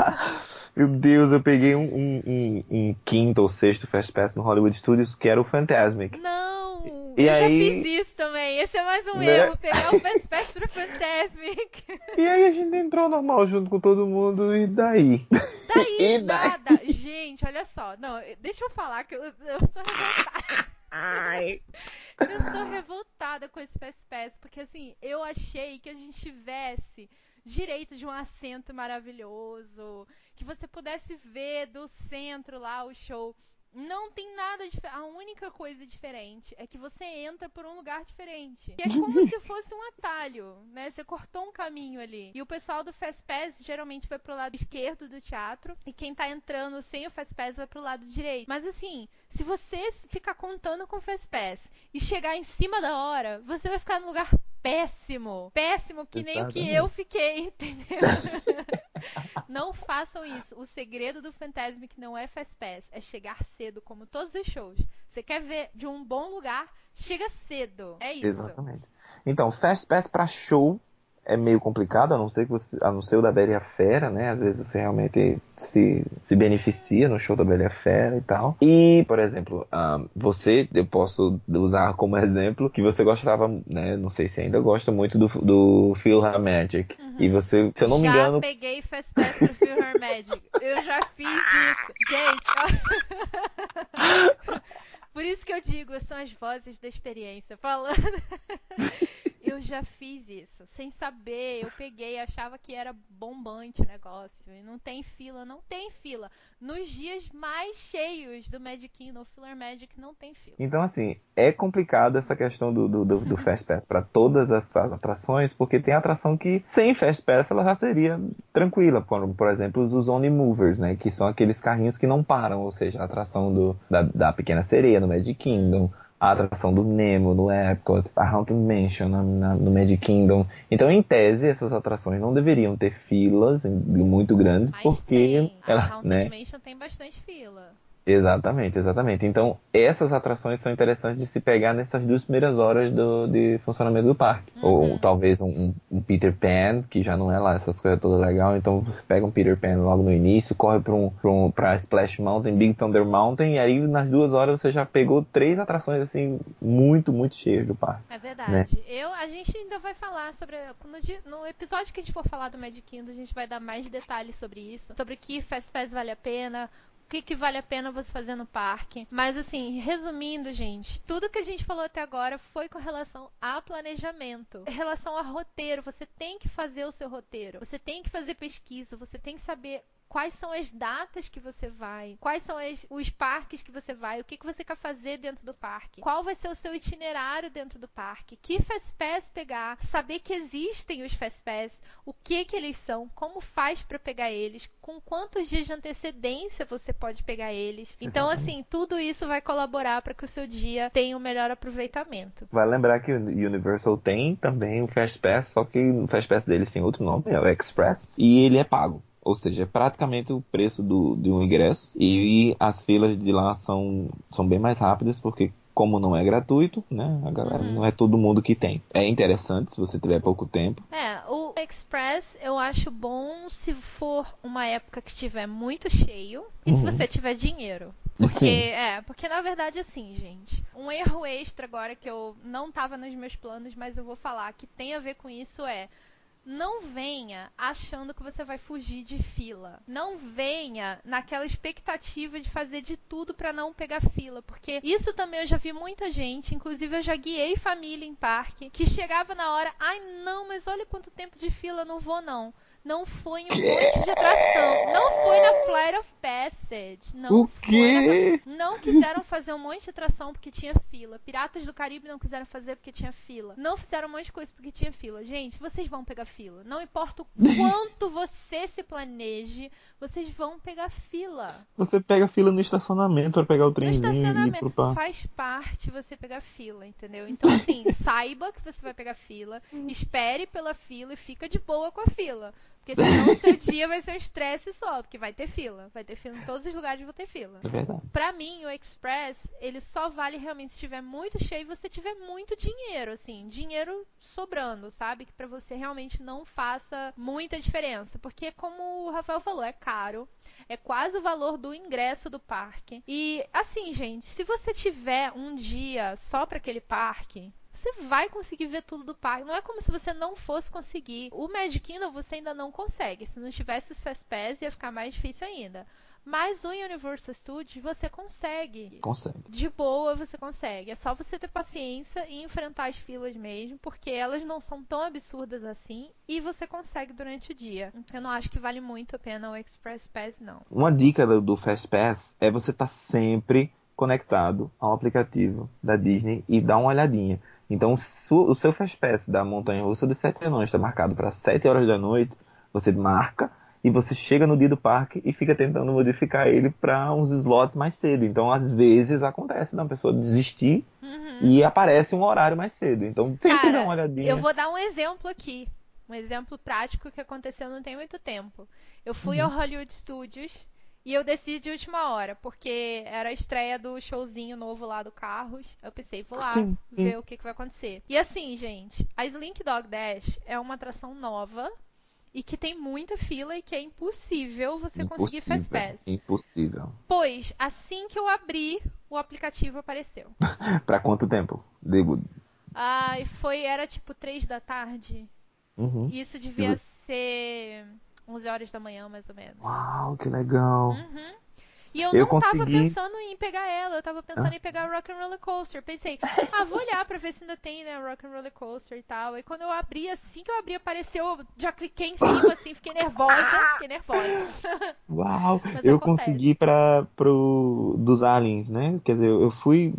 (laughs) Meu Deus, eu peguei um, um, um, um, quinto ou sexto Fast Pass no Hollywood Studios que era o Fantasmic. Não! E eu aí... já fiz isso também. Esse é mais um né? erro, pegar o Fast Pass pro Fantasmic. (laughs) E aí a gente entrou normal junto com todo mundo e daí? Daí, (laughs) e nada. Daí? Gente, olha só. Não, deixa eu falar que eu, eu tô revoltada. (laughs) Ai. Eu tô revoltada com esse Fast Pass, porque assim, eu achei que a gente tivesse direito de um assento maravilhoso, que você pudesse ver do centro lá o show. Não tem nada diferente. A única coisa diferente é que você entra por um lugar diferente. Que é como (laughs) se fosse um atalho, né? Você cortou um caminho ali. E o pessoal do Fast Pass geralmente vai pro lado esquerdo do teatro. E quem tá entrando sem o Fast Pass vai pro lado direito. Mas assim, se você ficar contando com o Fast Pass e chegar em cima da hora, você vai ficar no lugar péssimo. Péssimo, que nem o que eu fiquei, (laughs) entendeu? (laughs) não façam isso. O segredo do Fantasmic não é Fast Pass, é chegar cedo, como todos os shows. Você quer ver de um bom lugar, chega cedo. É isso. Exatamente. Então, Fast Pass para show é meio complicado, a não ser que você, a não ser o da Bela e a Fera, né? Às vezes você realmente se, se beneficia no show da Bela e a Fera e tal. E, por exemplo, um, você, eu posso usar como exemplo que você gostava, né? Não sei se ainda gosta muito do, do Magic. Uhum. E você, se eu não já me engano. Já peguei Fast Pass pro Magic. Eu já fiz isso. Gente, (laughs) Por isso que eu digo, são as vozes da experiência falando. Eu já fiz isso, sem saber. Eu peguei, achava que era bombante o negócio. E não tem fila, não tem fila. Nos dias mais cheios do Magic Kingdom, Filler Magic não tem fila. Então, assim, é complicado essa questão do, do, do, do Fast Pass para todas essas atrações, porque tem atração que sem Fast Pass ela já seria tranquila. Por, por exemplo, os Only Movers, né? Que são aqueles carrinhos que não param, ou seja, a atração do, da, da Pequena Sereia no Magic Kingdom a atração do Nemo no Epcot, a Haunted Mansion na, na, no Magic Kingdom. Então, em tese, essas atrações não deveriam ter filas muito grandes, Mas porque tem. ela, a Haunted né? Mansion tem bastante fila. Exatamente, exatamente. Então, essas atrações são interessantes de se pegar nessas duas primeiras horas do, de funcionamento do parque. Uhum. Ou talvez um, um, Peter Pan, que já não é lá essas coisas todas legal. Então, você pega um Peter Pan logo no início, corre para um, pra um, pra Splash Mountain, Big Thunder Mountain, e aí nas duas horas você já pegou três atrações, assim, muito, muito cheias do parque. É verdade. Né? Eu, a gente ainda vai falar sobre. No, no, episódio que a gente for falar do Magic Kingdom, a gente vai dar mais detalhes sobre isso. Sobre que Fast Pass vale a pena, que, que vale a pena você fazer no parque. Mas assim, resumindo, gente, tudo que a gente falou até agora foi com relação a planejamento. Em relação a roteiro, você tem que fazer o seu roteiro. Você tem que fazer pesquisa, você tem que saber quais são as datas que você vai, quais são as, os parques que você vai, o que, que você quer fazer dentro do parque, qual vai ser o seu itinerário dentro do parque, que Fast Pass pegar, saber que existem os Fast Pass, o que que eles são, como faz para pegar eles, com quantos dias de antecedência você pode pegar eles. Então, Exatamente. assim, tudo isso vai colaborar para que o seu dia tenha um melhor aproveitamento. Vai lembrar que o Universal tem também o Fast Pass, só que o Fast Pass deles tem outro nome, é o Express, e ele é pago. Ou seja, é praticamente o preço do, de um ingresso. E, e as filas de lá são, são bem mais rápidas, porque como não é gratuito, né? A galera uhum. não é todo mundo que tem. É interessante se você tiver pouco tempo. É, o Express eu acho bom se for uma época que tiver muito cheio e uhum. se você tiver dinheiro. Porque, Sim. é, porque na verdade assim, gente, um erro extra agora que eu não tava nos meus planos, mas eu vou falar que tem a ver com isso é não venha achando que você vai fugir de fila. Não venha naquela expectativa de fazer de tudo para não pegar fila, porque isso também eu já vi muita gente, inclusive eu já guiei família em parque, que chegava na hora, ai não, mas olha quanto tempo de fila, não vou não não foi em um monte de atração. Não foi na Flight of Passage. Não o quê? Na... Não quiseram fazer um monte de atração porque tinha fila. Piratas do Caribe não quiseram fazer porque tinha fila. Não fizeram um monte de coisa porque tinha fila. Gente, vocês vão pegar fila. Não importa o (laughs) quanto você se planeje, vocês vão pegar fila. Você pega fila no estacionamento para pegar o trenzinho. No estacionamento pro faz parte você pegar fila, entendeu? Então, assim, (laughs) saiba que você vai pegar fila, espere pela fila e fica de boa com a fila. Porque senão o seu dia vai ser um estresse só, porque vai ter fila. Vai ter fila em todos os lugares, vão ter fila. É verdade. Pra mim, o Express, ele só vale realmente se tiver muito cheio e você tiver muito dinheiro, assim. Dinheiro sobrando, sabe? Que pra você realmente não faça muita diferença. Porque, como o Rafael falou, é caro. É quase o valor do ingresso do parque. E, assim, gente, se você tiver um dia só para aquele parque, você vai conseguir ver tudo do parque. Não é como se você não fosse conseguir. O Magic Kingdom você ainda não consegue. Se não tivesse os Fast Pass, ia ficar mais difícil ainda. Mas no Universal Studios você consegue. Consegue. De boa você consegue. É só você ter paciência e enfrentar as filas mesmo, porque elas não são tão absurdas assim e você consegue durante o dia. Eu não acho que vale muito a pena o Express Pass, não. Uma dica do, do Fast Pass é você estar tá sempre conectado ao aplicativo da Disney e dar uma olhadinha. Então, o seu Fast Pass da Montanha Russa dos Sete Anões está marcado para 7 horas da noite, você marca e você chega no dia do parque e fica tentando modificar ele para uns slots mais cedo. Então, às vezes acontece da pessoa desistir uhum. e aparece um horário mais cedo. Então, sempre Cara, dá uma olhadinha. Eu vou dar um exemplo aqui. Um exemplo prático que aconteceu não tem muito tempo. Eu fui uhum. ao Hollywood Studios e eu decidi de última hora, porque era a estreia do showzinho novo lá do Carros. Eu pensei, vou lá sim, sim. ver o que, que vai acontecer. E assim, gente, a Slink Dog Dash é uma atração nova e que tem muita fila e que é impossível você impossível, conseguir Fast Pass. Impossível. Pois, assim que eu abri, o aplicativo apareceu. (laughs) pra quanto tempo? Digo... Ah, foi, era tipo 3 da tarde. Uhum. Isso devia ser 11 horas da manhã, mais ou menos. Uau, que legal. Uhum. E eu, eu não consegui... tava pensando em pegar ela, eu tava pensando ah. em pegar o Rock and Roller Coaster. Pensei, (laughs) ah, vou olhar pra ver se ainda tem, né, Rock and Roller Coaster e tal. E quando eu abri, assim que eu abri, apareceu, já cliquei em cima, assim, fiquei nervosa, (laughs) fiquei nervosa. Uau, eu consegui para pro dos aliens, né? Quer dizer, eu fui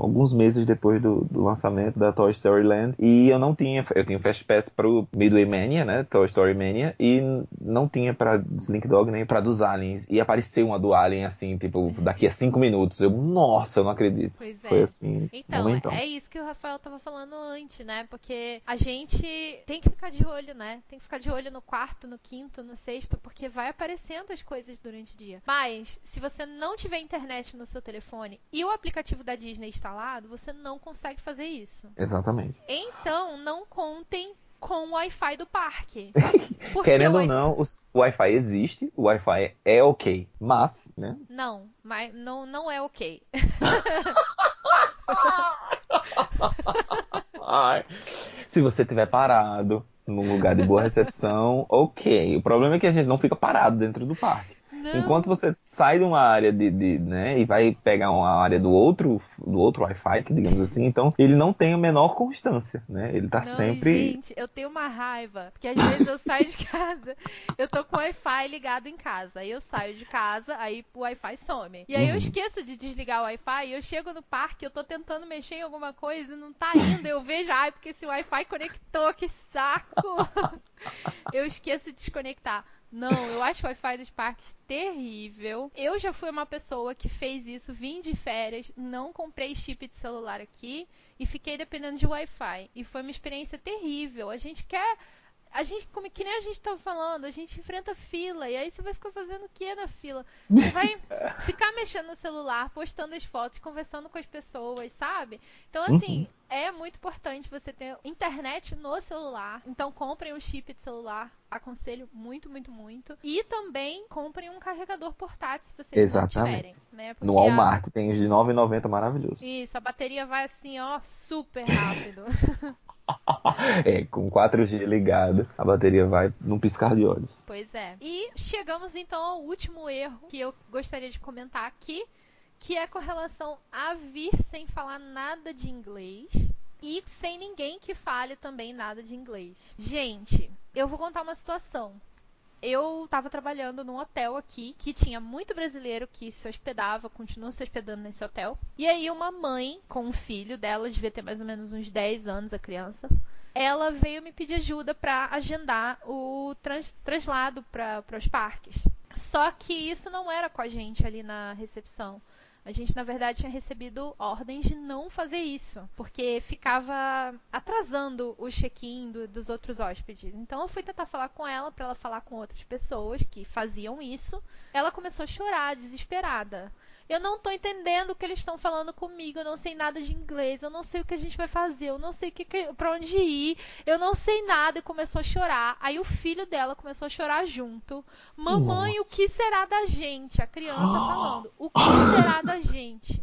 alguns meses depois do, do, lançamento da Toy Story Land e eu não tinha, eu tinha Fast Pass pro Midway Mania, né, Toy Story Mania e não tinha para Slink Dog nem para dos Aliens e apareceu uma do Alien assim, tipo, daqui a cinco minutos, eu, nossa, eu não acredito. Pois é. Foi assim, então, momentão. é isso que o Rafael tava falando antes, né, porque a gente tem que ficar de olho, né, tem que ficar de olho no quarto, no quinto, no sexto, porque vai aparecendo as coisas durante o dia. Mas, se você não tiver internet no seu telefone e o aplicativo da Disney instalado, você não consegue fazer isso. Exatamente. Então, não contem com o Wi-Fi do parque. (laughs) Querendo ou não, o Wi-Fi existe, o Wi-Fi é ok, mas, né? Não, mas não, não é ok. (laughs) Ai, se você tiver parado num lugar de boa recepção, ok. O problema é que a gente não fica parado dentro do parque. Não. Enquanto você sai de uma área de, de, né, e vai pegar uma área do outro, do outro Wi-Fi, digamos assim, então ele não tem a menor constância, né? Ele tá não, sempre. Gente, eu tenho uma raiva, porque às vezes eu saio de (laughs) casa, eu tô com o Wi-Fi ligado em casa, aí eu saio de casa, aí o Wi-Fi some. E aí uhum. eu esqueço de desligar o Wi-Fi, eu chego no parque, eu tô tentando mexer em alguma coisa e não tá (laughs) indo, eu vejo, ai, porque esse Wi-Fi conectou, que saco! (laughs) eu esqueço de desconectar. Não, eu acho o Wi-Fi dos parques terrível. Eu já fui uma pessoa que fez isso, vim de férias, não comprei chip de celular aqui e fiquei dependendo de Wi-Fi. E foi uma experiência terrível. A gente quer a gente, como que nem a gente tava falando, a gente enfrenta fila, e aí você vai ficar fazendo o que na fila? Você (laughs) vai ficar mexendo no celular, postando as fotos, conversando com as pessoas, sabe? Então, assim, uhum. é muito importante você ter internet no celular. Então, comprem um chip de celular, aconselho muito, muito, muito. E também comprem um carregador portátil, se vocês Exatamente. tiverem. Né? no Walmart a... tem os de 9,90 maravilhoso. Isso, a bateria vai assim, ó, super rápido. (laughs) (laughs) é, com 4G ligado, a bateria vai num piscar de olhos. Pois é. E chegamos então ao último erro que eu gostaria de comentar aqui, que é com relação a vir sem falar nada de inglês e sem ninguém que fale também nada de inglês. Gente, eu vou contar uma situação. Eu estava trabalhando num hotel aqui que tinha muito brasileiro que se hospedava, continua se hospedando nesse hotel. E aí uma mãe com um filho dela, devia ter mais ou menos uns 10 anos a criança, ela veio me pedir ajuda para agendar o trans, traslado para os parques. Só que isso não era com a gente ali na recepção. A gente, na verdade, tinha recebido ordens de não fazer isso, porque ficava atrasando o check-in do, dos outros hóspedes. Então eu fui tentar falar com ela para ela falar com outras pessoas que faziam isso. Ela começou a chorar, desesperada. Eu não tô entendendo o que eles estão falando comigo, eu não sei nada de inglês, eu não sei o que a gente vai fazer, eu não sei que, que, pra onde ir, eu não sei nada e começou a chorar. Aí o filho dela começou a chorar junto. Mamãe, Nossa. o que será da gente? A criança (gasps) falando, o que será da gente?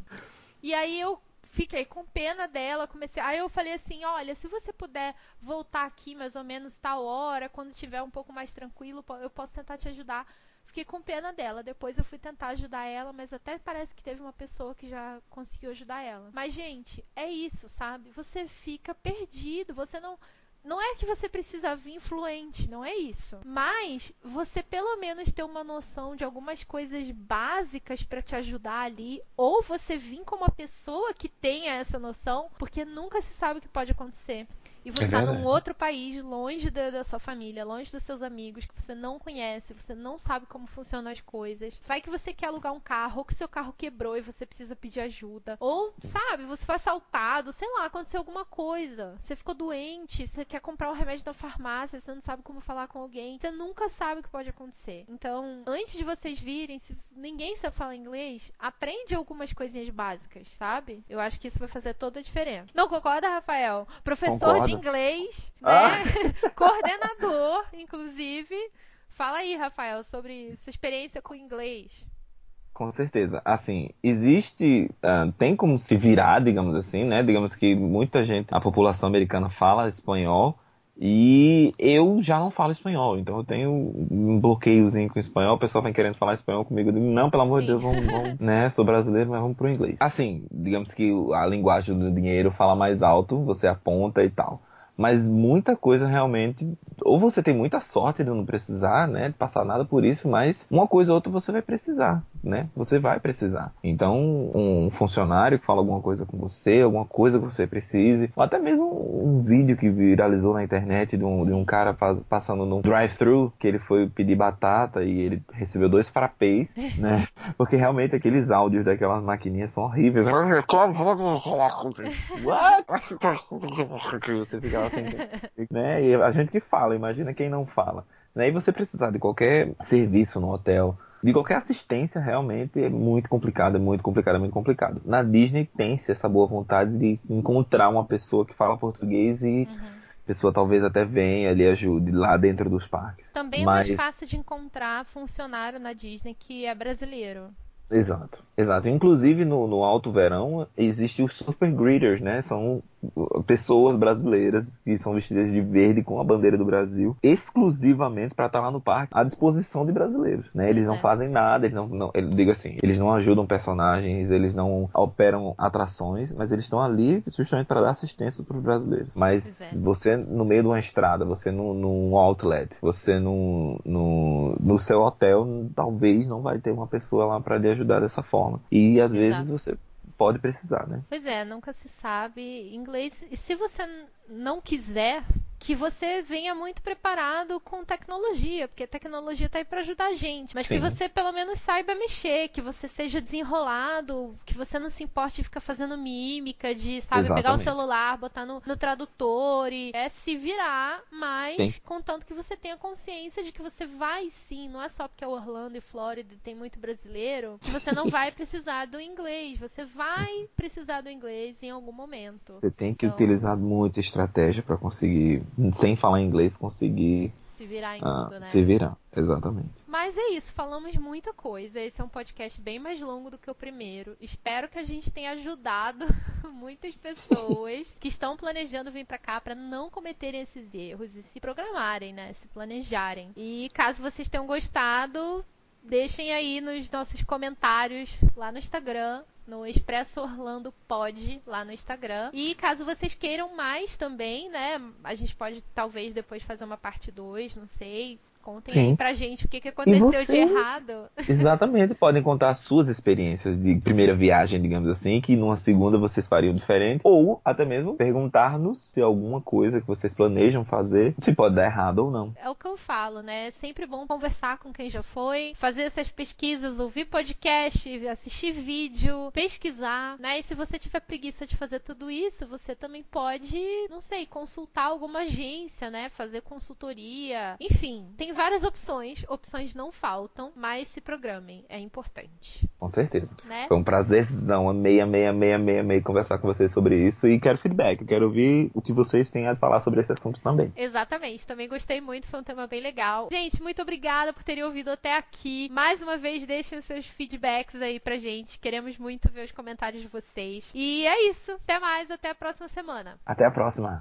E aí eu fiquei com pena dela, comecei. Aí eu falei assim: olha, se você puder voltar aqui mais ou menos tal hora, quando tiver um pouco mais tranquilo, eu posso tentar te ajudar. Fiquei com pena dela. Depois eu fui tentar ajudar ela, mas até parece que teve uma pessoa que já conseguiu ajudar ela. Mas, gente, é isso, sabe? Você fica perdido. Você não. Não é que você precisa vir fluente, não é isso. Mas você pelo menos ter uma noção de algumas coisas básicas para te ajudar ali, ou você vir com uma pessoa que tenha essa noção, porque nunca se sabe o que pode acontecer. E você está é num outro país, longe da, da, sua família, longe dos seus amigos, que você não conhece, você não sabe como funcionam as coisas. Vai que você quer alugar um carro, ou que seu carro quebrou e você precisa pedir ajuda. Ou, sabe, você foi assaltado, sei lá, aconteceu alguma coisa. Você ficou doente, você quer comprar um remédio da farmácia, você não sabe como falar com alguém. Você nunca sabe o que pode acontecer. Então, antes de vocês virem, se ninguém sabe falar inglês, aprende algumas coisinhas básicas, sabe? Eu acho que isso vai fazer toda a diferença. Não concorda, Rafael? Professor Concordo. de inglês, né? Ah. (laughs) Coordenador, inclusive. Fala aí, Rafael, sobre sua experiência com inglês. Com certeza. Assim, existe. Uh, tem como se virar, digamos assim, né? Digamos que muita gente, a população americana fala espanhol, e eu já não falo espanhol, então eu tenho um bloqueiozinho com espanhol. O pessoal vem querendo falar espanhol comigo. Eu digo, não, pelo amor de Deus, vamos, vamos, (laughs) né? Sou brasileiro, mas vamos pro inglês. Assim, digamos que a linguagem do dinheiro fala mais alto, você aponta e tal. Mas muita coisa realmente, ou você tem muita sorte de não precisar, né, de passar nada por isso, mas uma coisa ou outra você vai precisar, né? Você vai precisar. Então, um funcionário que fala alguma coisa com você, alguma coisa que você precise, ou até mesmo um vídeo que viralizou na internet de um, de um cara passando no drive-thru, que ele foi pedir batata e ele recebeu dois frappés, (laughs) né? Porque realmente aqueles áudios daquelas maquininhas são horríveis. (laughs) What? (laughs) você fica né? E a gente que fala, imagina quem não fala. Né? E você precisar de qualquer serviço no hotel, de qualquer assistência, realmente é muito complicado, é muito complicado, é muito complicado. Na Disney tem-se essa boa vontade de encontrar uma pessoa que fala português e uhum. a pessoa talvez até venha ali ajude lá dentro dos parques. Também é mais fácil de encontrar funcionário na Disney que é brasileiro. Exato, exato. Inclusive no, no alto verão existe os super greeters, né? São pessoas brasileiras que são vestidas de verde com a bandeira do Brasil, exclusivamente para estar tá lá no parque à disposição de brasileiros, né? Eles não é. fazem nada, eles não, não eu digo assim, eles não ajudam personagens, eles não operam atrações, mas eles estão ali justamente para dar assistência para os brasileiros. Mas é. você no meio de uma estrada, você num, num outlet, você no, no, no seu hotel, talvez não vai ter uma pessoa lá para lhe ajudar dessa forma. E às Exato. vezes você pode precisar, né? Pois é, nunca se sabe inglês. E se você não quiser que você venha muito preparado com tecnologia, porque a tecnologia está aí para ajudar a gente, mas Sim. que você pelo menos saiba mexer, que você seja desenrolado, que você não se importe de ficar fazendo mímica, de, sabe, Exatamente. pegar o celular, botar no, no, tradutor e é se virar, mas sim. contanto que você tenha consciência de que você vai sim, não é só porque é Orlando e Flórida e tem muito brasileiro, que você não vai (laughs) precisar do inglês, você vai precisar do inglês em algum momento. Você tem que então... utilizar muita estratégia para conseguir sem falar inglês, conseguir se virar em ah, tudo, né? Se virar, exatamente. Mas é isso, falamos muita coisa. Esse é um podcast bem mais longo do que o primeiro. Espero que a gente tenha ajudado (laughs) muitas pessoas que estão planejando vir para cá para não cometerem esses erros e se programarem, né? Se planejarem. E caso vocês tenham gostado, deixem aí nos nossos comentários lá no Instagram no Expresso Orlando Pod lá no Instagram. E caso vocês queiram mais também, né? A gente pode talvez depois fazer uma parte 2, não sei. Contem Sim. aí pra gente o que, que aconteceu vocês, de errado. Exatamente, podem contar suas experiências de primeira viagem, digamos assim, que numa segunda vocês fariam diferente. Ou até mesmo perguntar-nos se alguma coisa que vocês planejam fazer, se pode dar errado ou não. É o que eu falo, né? É sempre bom conversar com quem já foi, fazer essas pesquisas, ouvir podcast, assistir vídeo, pesquisar, né? E se você tiver preguiça de fazer tudo isso, você também pode, não sei, consultar alguma agência, né? Fazer consultoria. Enfim, tem várias opções, opções não faltam, mas se programem, é importante. Com certeza. Né? Foi um prazerzão, amei, amei, amei, amei, amei conversar com vocês sobre isso e quero feedback, quero ouvir o que vocês têm a falar sobre esse assunto também. Exatamente, também gostei muito, foi um tema bem legal. Gente, muito obrigada por terem ouvido até aqui. Mais uma vez, deixem os seus feedbacks aí pra gente, queremos muito ver os comentários de vocês. E é isso, até mais, até a próxima semana. Até a próxima.